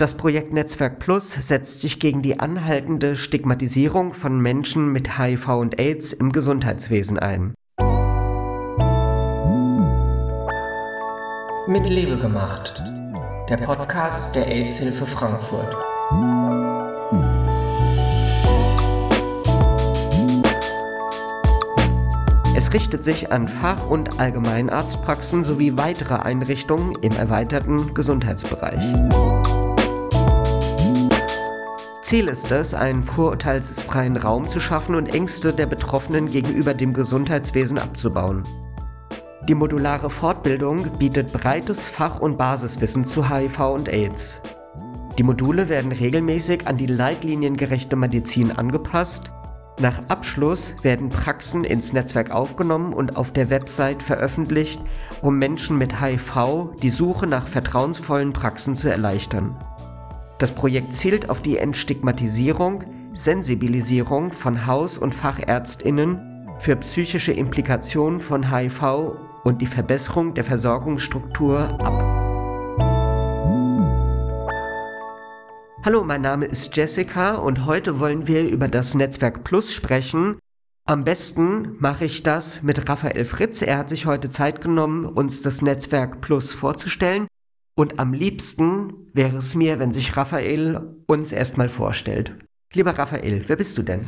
Das Projekt Netzwerk Plus setzt sich gegen die anhaltende Stigmatisierung von Menschen mit HIV und AIDS im Gesundheitswesen ein. Mit Liebe gemacht. Der Podcast der AIDS-Hilfe Frankfurt. Es richtet sich an Fach- und Allgemeinarztpraxen sowie weitere Einrichtungen im erweiterten Gesundheitsbereich. Ziel ist es, einen vorurteilsfreien Raum zu schaffen und Ängste der Betroffenen gegenüber dem Gesundheitswesen abzubauen. Die modulare Fortbildung bietet breites Fach- und Basiswissen zu HIV und AIDS. Die Module werden regelmäßig an die leitliniengerechte Medizin angepasst. Nach Abschluss werden Praxen ins Netzwerk aufgenommen und auf der Website veröffentlicht, um Menschen mit HIV die Suche nach vertrauensvollen Praxen zu erleichtern. Das Projekt zielt auf die Entstigmatisierung, Sensibilisierung von Haus- und Fachärztinnen für psychische Implikationen von HIV und die Verbesserung der Versorgungsstruktur ab. Hallo, mein Name ist Jessica und heute wollen wir über das Netzwerk Plus sprechen. Am besten mache ich das mit Raphael Fritz. Er hat sich heute Zeit genommen, uns das Netzwerk Plus vorzustellen. Und am liebsten wäre es mir, wenn sich Raphael uns erstmal vorstellt. Lieber Raphael, wer bist du denn?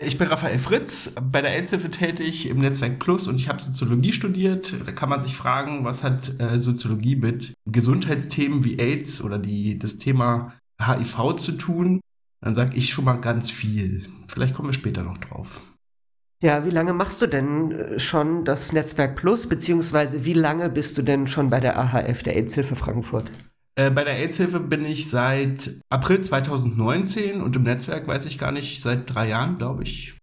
Ich bin Raphael Fritz, bei der Aidshilfe tätig im Netzwerk Plus und ich habe Soziologie studiert. Da kann man sich fragen, was hat äh, Soziologie mit Gesundheitsthemen wie AIDS oder die, das Thema HIV zu tun? Dann sage ich schon mal ganz viel. Vielleicht kommen wir später noch drauf. Ja, wie lange machst du denn äh, schon das Netzwerk Plus, beziehungsweise wie lange bist du denn schon bei der AHF, der AIDS-Hilfe Frankfurt? Äh, bei der AIDS-Hilfe bin ich seit April 2019 und im Netzwerk weiß ich gar nicht, seit drei Jahren, glaube ich.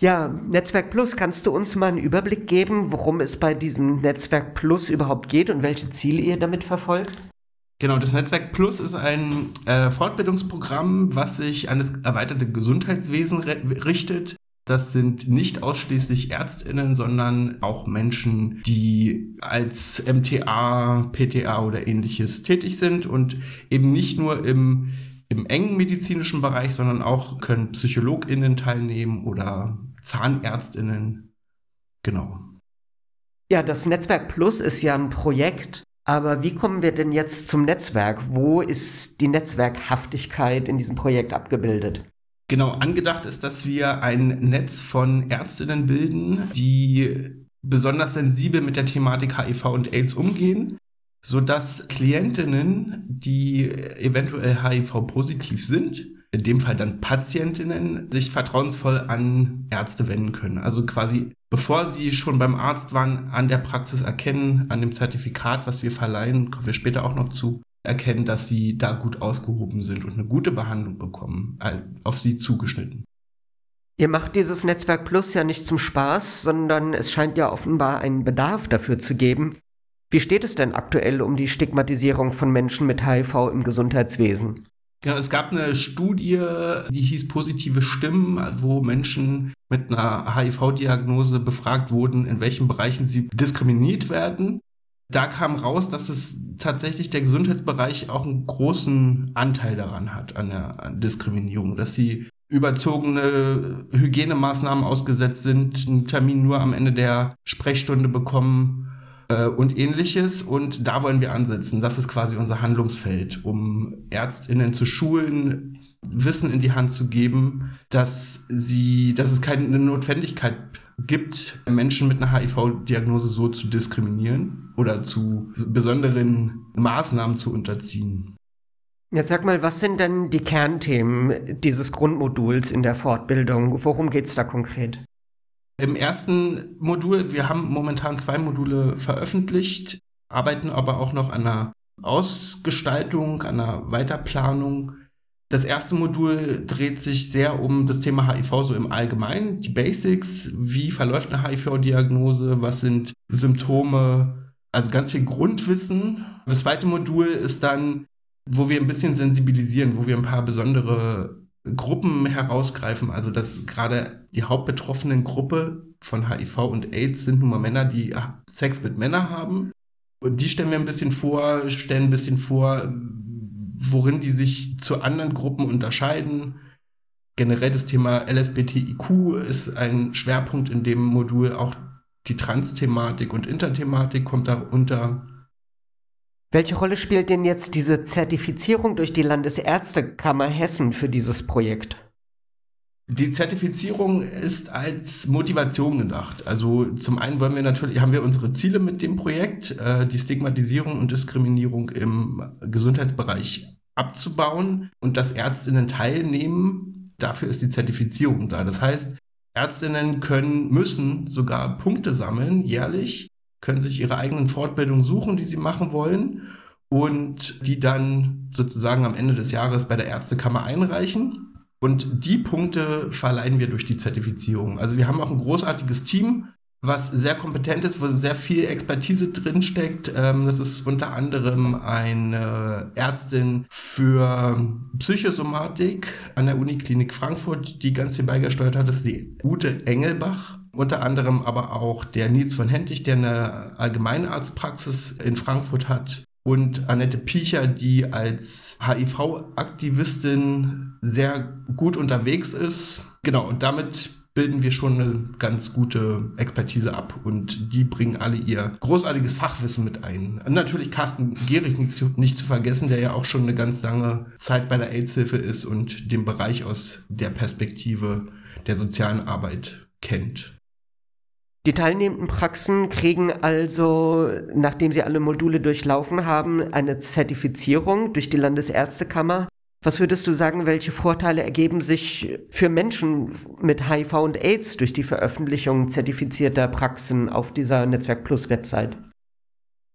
Ja, Netzwerk Plus, kannst du uns mal einen Überblick geben, worum es bei diesem Netzwerk Plus überhaupt geht und welche Ziele ihr damit verfolgt? Genau, das Netzwerk Plus ist ein äh, Fortbildungsprogramm, was sich an das erweiterte Gesundheitswesen richtet. Das sind nicht ausschließlich Ärztinnen, sondern auch Menschen, die als MTA, PTA oder ähnliches tätig sind und eben nicht nur im, im engen medizinischen Bereich, sondern auch können Psychologinnen teilnehmen oder Zahnärztinnen. Genau. Ja, das Netzwerk Plus ist ja ein Projekt, aber wie kommen wir denn jetzt zum Netzwerk? Wo ist die Netzwerkhaftigkeit in diesem Projekt abgebildet? Genau, angedacht ist, dass wir ein Netz von Ärztinnen bilden, die besonders sensibel mit der Thematik HIV und AIDS umgehen, sodass Klientinnen, die eventuell HIV-positiv sind, in dem Fall dann Patientinnen, sich vertrauensvoll an Ärzte wenden können. Also quasi, bevor sie schon beim Arzt waren, an der Praxis erkennen, an dem Zertifikat, was wir verleihen, kommen wir später auch noch zu, erkennen, dass sie da gut ausgehoben sind und eine gute Behandlung bekommen, auf sie zugeschnitten. Ihr macht dieses Netzwerk Plus ja nicht zum Spaß, sondern es scheint ja offenbar einen Bedarf dafür zu geben. Wie steht es denn aktuell um die Stigmatisierung von Menschen mit HIV im Gesundheitswesen? Ja, es gab eine Studie, die hieß Positive Stimmen, wo Menschen mit einer HIV-Diagnose befragt wurden, in welchen Bereichen sie diskriminiert werden da kam raus, dass es tatsächlich der Gesundheitsbereich auch einen großen Anteil daran hat, an der Diskriminierung, dass sie überzogene Hygienemaßnahmen ausgesetzt sind, einen Termin nur am Ende der Sprechstunde bekommen äh, und ähnliches. Und da wollen wir ansetzen. Das ist quasi unser Handlungsfeld, um Ärztinnen zu schulen, Wissen in die Hand zu geben, dass sie, dass es keine Notwendigkeit gibt, Menschen mit einer HIV-Diagnose so zu diskriminieren oder zu besonderen Maßnahmen zu unterziehen. Jetzt sag mal, was sind denn die Kernthemen dieses Grundmoduls in der Fortbildung? Worum geht es da konkret? Im ersten Modul, wir haben momentan zwei Module veröffentlicht, arbeiten aber auch noch an einer Ausgestaltung, an einer Weiterplanung das erste Modul dreht sich sehr um das Thema HIV so im Allgemeinen, die Basics, wie verläuft eine HIV-Diagnose, was sind Symptome, also ganz viel Grundwissen. Das zweite Modul ist dann, wo wir ein bisschen sensibilisieren, wo wir ein paar besondere Gruppen herausgreifen, also dass gerade die hauptbetroffenen Gruppe von HIV und AIDS sind nun mal Männer, die Sex mit Männern haben. Und die stellen wir ein bisschen vor, stellen ein bisschen vor, worin die sich zu anderen Gruppen unterscheiden. Generell das Thema LSBTIQ ist ein Schwerpunkt in dem Modul. Auch die Trans-Thematik und Interthematik kommt darunter. Welche Rolle spielt denn jetzt diese Zertifizierung durch die Landesärztekammer Hessen für dieses Projekt? Die Zertifizierung ist als Motivation gedacht. Also zum einen wollen wir natürlich, haben wir unsere Ziele mit dem Projekt, äh, die Stigmatisierung und Diskriminierung im Gesundheitsbereich abzubauen und dass Ärztinnen teilnehmen. Dafür ist die Zertifizierung da. Das heißt, Ärztinnen können, müssen sogar Punkte sammeln, jährlich, können sich ihre eigenen Fortbildungen suchen, die sie machen wollen und die dann sozusagen am Ende des Jahres bei der Ärztekammer einreichen. Und die Punkte verleihen wir durch die Zertifizierung. Also wir haben auch ein großartiges Team, was sehr kompetent ist, wo sehr viel Expertise drinsteckt. Ähm, das ist unter anderem eine Ärztin für Psychosomatik an der Uniklinik Frankfurt, die ganz viel beigesteuert hat. Das ist die Ute Engelbach. Unter anderem aber auch der Nils von Hentig, der eine Allgemeinarztpraxis in Frankfurt hat und Annette Piecher, die als HIV-Aktivistin sehr gut unterwegs ist. Genau, und damit bilden wir schon eine ganz gute Expertise ab und die bringen alle ihr großartiges Fachwissen mit ein. Natürlich Carsten Gehrig nicht zu, nicht zu vergessen, der ja auch schon eine ganz lange Zeit bei der AIDS-Hilfe ist und den Bereich aus der Perspektive der sozialen Arbeit kennt. Die teilnehmenden Praxen kriegen also, nachdem sie alle Module durchlaufen haben, eine Zertifizierung durch die Landesärztekammer. Was würdest du sagen, welche Vorteile ergeben sich für Menschen mit HIV und AIDS durch die Veröffentlichung zertifizierter Praxen auf dieser Netzwerk Plus Website?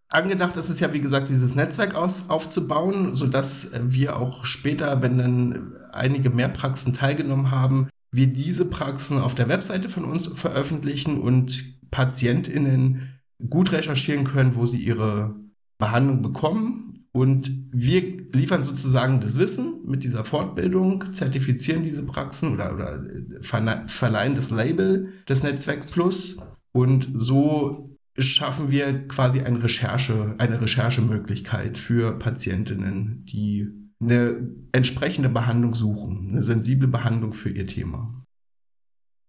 Angedacht ist es ja, wie gesagt, dieses Netzwerk aus, aufzubauen, sodass wir auch später, wenn dann einige mehr Praxen teilgenommen haben, wir diese Praxen auf der Webseite von uns veröffentlichen und PatientInnen gut recherchieren können, wo sie ihre Behandlung bekommen. Und wir liefern sozusagen das Wissen mit dieser Fortbildung, zertifizieren diese Praxen oder, oder verleihen das Label des Netzwerk Plus. Und so schaffen wir quasi eine Recherche, eine Recherchemöglichkeit für Patientinnen, die eine entsprechende Behandlung suchen, eine sensible Behandlung für ihr Thema.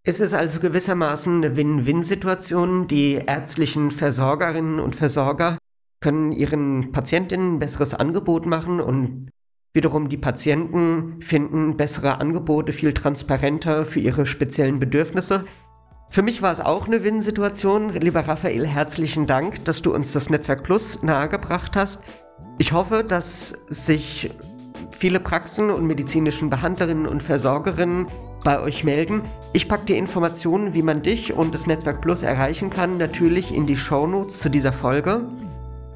Es ist also gewissermaßen eine Win-Win-Situation. Die ärztlichen Versorgerinnen und Versorger können ihren Patientinnen ein besseres Angebot machen und wiederum die Patienten finden bessere Angebote viel transparenter für ihre speziellen Bedürfnisse. Für mich war es auch eine Win-Situation. Lieber Raphael, herzlichen Dank, dass du uns das Netzwerk Plus nahegebracht hast. Ich hoffe, dass sich viele Praxen und medizinischen Behandlerinnen und Versorgerinnen bei euch melden. Ich packe die Informationen, wie man dich und das Netzwerk Plus erreichen kann, natürlich in die Shownotes zu dieser Folge.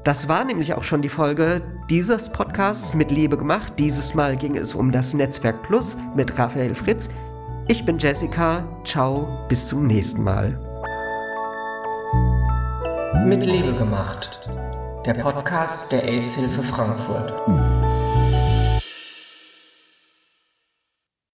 Das war nämlich auch schon die Folge dieses Podcasts mit Liebe gemacht. Dieses Mal ging es um das Netzwerk Plus mit Raphael Fritz. Ich bin Jessica. Ciao, bis zum nächsten Mal. Mit Liebe gemacht. Der Podcast der AIDS-Hilfe Frankfurt.